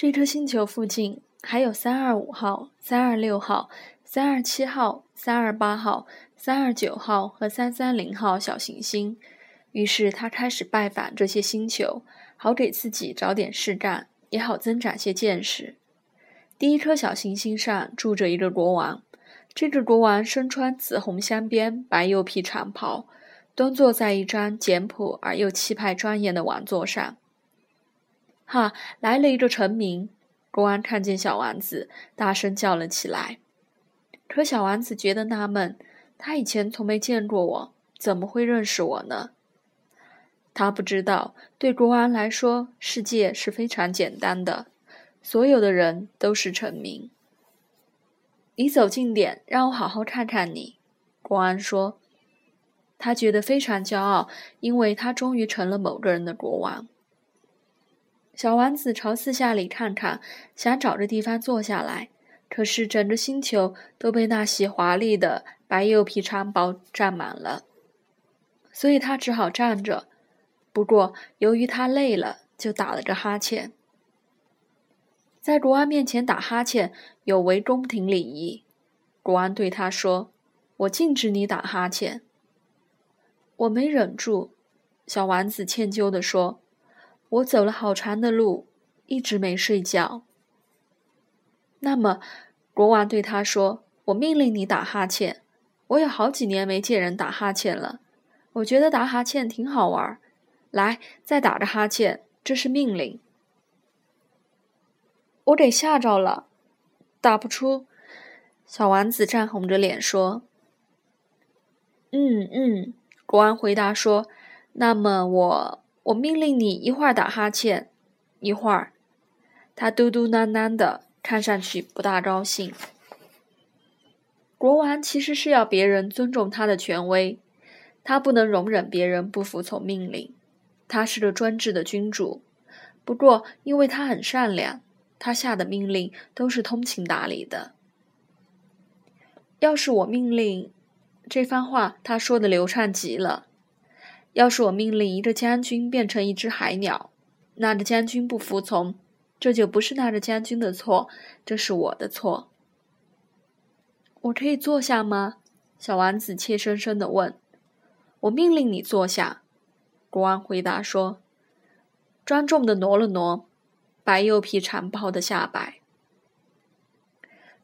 这颗星球附近还有三二五号、三二六号、三二七号、三二八号、三二九号和三三零号小行星。于是他开始拜访这些星球，好给自己找点事干，也好增长些见识。第一颗小行星上住着一个国王，这个国王身穿紫红镶边白釉皮长袍，端坐在一张简朴而又气派庄严的王座上。哈，来了一个臣民！国王看见小王子，大声叫了起来。可小王子觉得纳闷，他以前从没见过我，怎么会认识我呢？他不知道，对国王来说，世界是非常简单的，所有的人都是臣民。你走近点，让我好好看看你。”国王说。他觉得非常骄傲，因为他终于成了某个人的国王。小王子朝四下里看看，想找个地方坐下来，可是整个星球都被那些华丽的白釉皮长袍占满了，所以他只好站着。不过，由于他累了，就打了个哈欠。在国王面前打哈欠有违宫廷礼仪，国王对他说：“我禁止你打哈欠。”我没忍住，小王子歉疚地说。我走了好长的路，一直没睡觉。那么，国王对他说：“我命令你打哈欠。我有好几年没见人打哈欠了，我觉得打哈欠挺好玩。来，再打个哈欠，这是命令。”我给吓着了，打不出。小王子涨红着脸说：“嗯嗯。”国王回答说：“那么我……”我命令你一会儿打哈欠，一会儿。他嘟嘟囔囔的，看上去不大高兴。国王其实是要别人尊重他的权威，他不能容忍别人不服从命令。他是个专制的君主，不过因为他很善良，他下的命令都是通情达理的。要是我命令，这番话他说的流畅极了。要是我命令一个将军变成一只海鸟，那个将军不服从，这就不是那个将军的错，这是我的错。我可以坐下吗？小王子怯生生地问。我命令你坐下，国王回答说，庄重地挪了挪白釉皮长袍的下摆。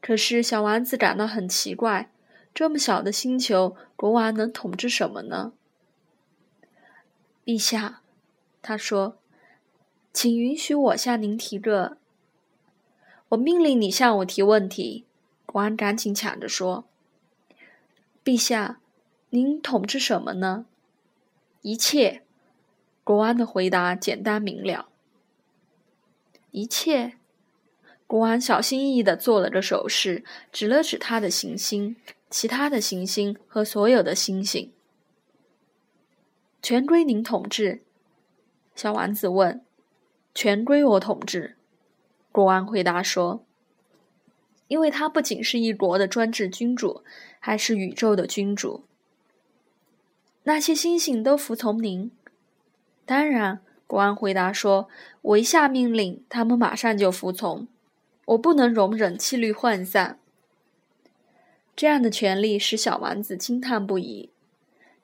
可是小王子感到很奇怪，这么小的星球，国王能统治什么呢？陛下，他说：“请允许我向您提个……我命令你向我提问题。”国王赶紧抢着说：“陛下，您统治什么呢？”一切。国王的回答简单明了。一切。国王小心翼翼地做了个手势，指了指他的行星、其他的行星和所有的星星。全归您统治，小王子问。全归我统治，国王回答说。因为他不仅是一国的专制君主，还是宇宙的君主。那些星星都服从您？当然，国王回答说。我一下命令，他们马上就服从。我不能容忍气律涣散。这样的权利使小王子惊叹不已。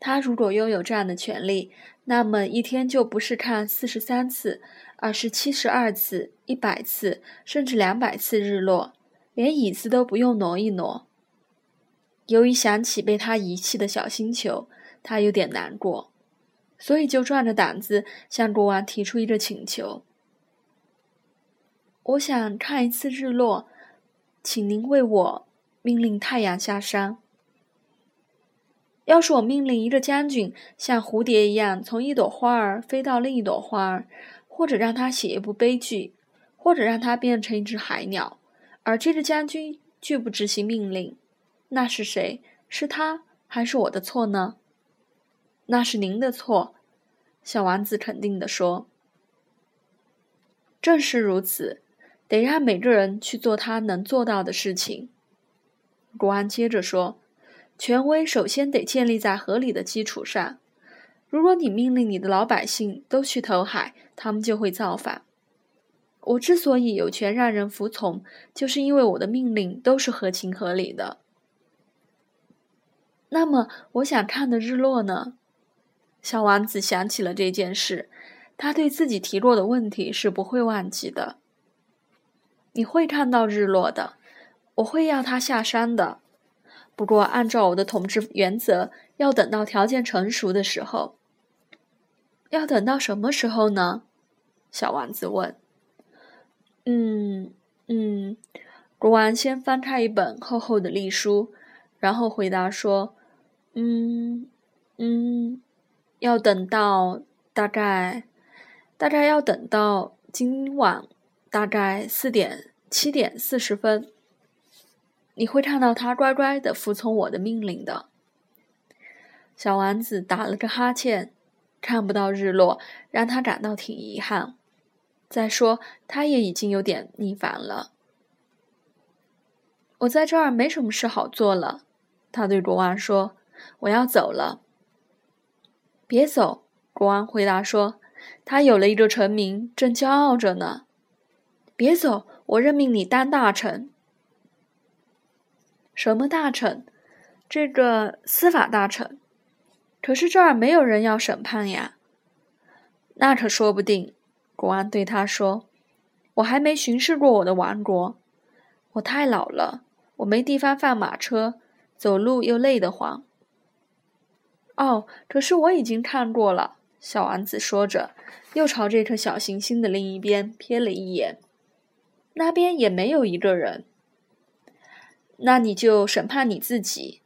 他如果拥有这样的权利，那么一天就不是看四十三次，而是七十二次、一百次，甚至两百次日落，连椅子都不用挪一挪。由于想起被他遗弃的小星球，他有点难过，所以就壮着胆子向国王提出一个请求：“我想看一次日落，请您为我命令太阳下山。”要是我命令一个将军像蝴蝶一样从一朵花儿飞到另一朵花儿，或者让他写一部悲剧，或者让他变成一只海鸟，而这个将军拒不执行命令，那是谁？是他还是我的错呢？那是您的错，小王子肯定地说。正是如此，得让每个人去做他能做到的事情。国王接着说。权威首先得建立在合理的基础上。如果你命令你的老百姓都去投海，他们就会造反。我之所以有权让人服从，就是因为我的命令都是合情合理的。那么，我想看的日落呢？小王子想起了这件事，他对自己提过的问题是不会忘记的。你会看到日落的，我会要他下山的。不过，按照我的统治原则，要等到条件成熟的时候。要等到什么时候呢？小王子问。嗯嗯，国王先翻开一本厚厚的历书，然后回答说：“嗯嗯，要等到大概，大概要等到今晚大概四点七点四十分。你会看到他乖乖的服从我的命令的。”小王子打了个哈欠。看不到日落，让他感到挺遗憾。再说，他也已经有点腻烦了。我在这儿没什么事好做了，他对国王说：“我要走了。”别走，国王回答说：“他有了一个臣民，正骄傲着呢。”别走，我任命你当大臣。什么大臣？这个司法大臣。可是这儿没有人要审判呀，那可说不定。国王对他说：“我还没巡视过我的王国，我太老了，我没地方放马车，走路又累得慌。”哦，可是我已经看过了。小王子说着，又朝这颗小行星的另一边瞥了一眼，那边也没有一个人。那你就审判你自己。”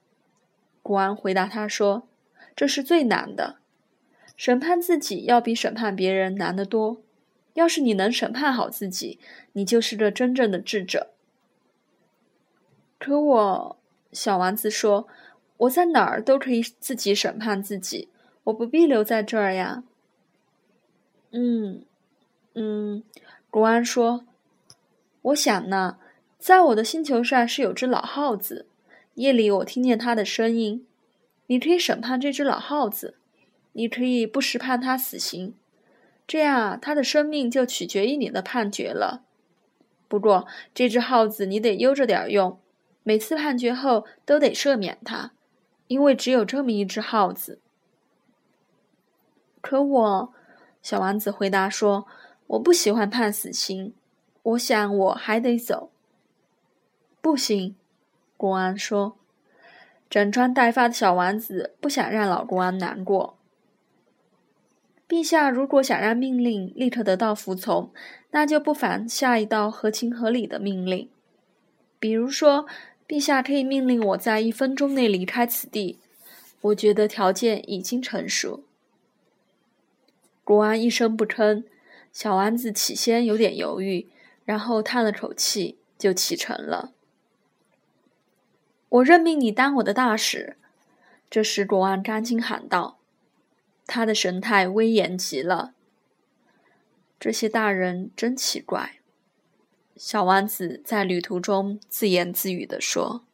国王回答他说。这是最难的，审判自己要比审判别人难得多。要是你能审判好自己，你就是个真正的智者。可我，小王子说，我在哪儿都可以自己审判自己，我不必留在这儿呀。嗯，嗯，国王说，我想呢，在我的星球上是有只老耗子，夜里我听见它的声音。你可以审判这只老耗子，你可以不时判他死刑，这样他的生命就取决于你的判决了。不过这只耗子你得悠着点用，每次判决后都得赦免他，因为只有这么一只耗子。可我，小王子回答说：“我不喜欢判死刑，我想我还得走。”不行，国王说。整装待发的小王子不想让老国王难过。陛下如果想让命令立刻得到服从，那就不妨下一道合情合理的命令。比如说，陛下可以命令我在一分钟内离开此地。我觉得条件已经成熟。国王一声不吭，小王子起先有点犹豫，然后叹了口气，就启程了。我任命你当我的大使。”这时，国王赶紧喊道，他的神态威严极了。这些大人真奇怪，小王子在旅途中自言自语地说。